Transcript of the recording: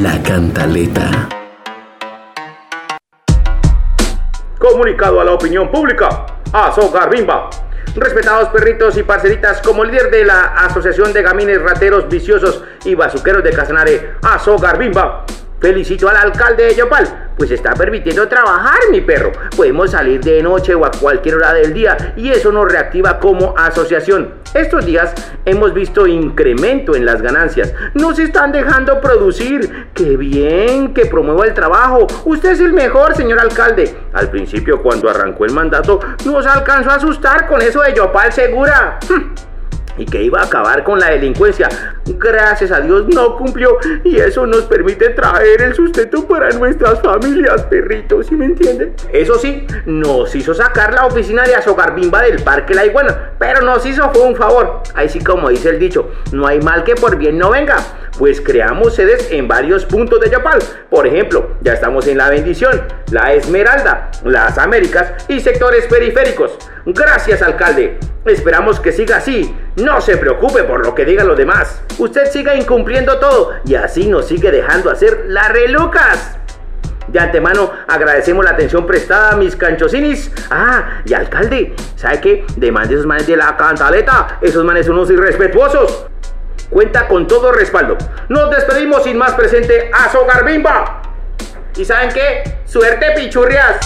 La cantaleta. Comunicado a la opinión pública. Azócar Bimba. Respetados perritos y parceritas, como líder de la Asociación de Gamines Rateros Viciosos y Bazuqueros de Casanare, Azócar Bimba, Felicito al alcalde de Yopal, pues está permitiendo trabajar, mi perro. Podemos salir de noche o a cualquier hora del día y eso nos reactiva como asociación. Estos días hemos visto incremento en las ganancias. Nos están dejando producir. ¡Qué bien! Que promueva el trabajo. Usted es el mejor, señor alcalde. Al principio, cuando arrancó el mandato, nos alcanzó a asustar con eso de Yopal Segura. y que iba a acabar con la delincuencia. Gracias a Dios no cumplió y eso nos permite traer el sustento para nuestras familias, perritos, ¿sí me entienden? Eso sí, nos hizo sacar la oficina de Azogarbimba del Parque La Iguana, pero nos hizo fue un favor. Ahí sí como dice el dicho, no hay mal que por bien no venga. Pues creamos sedes en varios puntos de Yapal. Por ejemplo, ya estamos en La Bendición, La Esmeralda, Las Américas y sectores periféricos. Gracias, alcalde. Esperamos que siga así. No se preocupe por lo que digan los demás. Usted siga incumpliendo todo y así nos sigue dejando hacer las relucas. De antemano agradecemos la atención prestada a mis canchocinis. Ah, y alcalde, ¿sabe qué? Demande esos manes de la cantaleta. Esos manes son unos irrespetuosos. Cuenta con todo respaldo. Nos despedimos sin más presente a Sogarbimba. ¿Y saben qué? Suerte, pichurrias.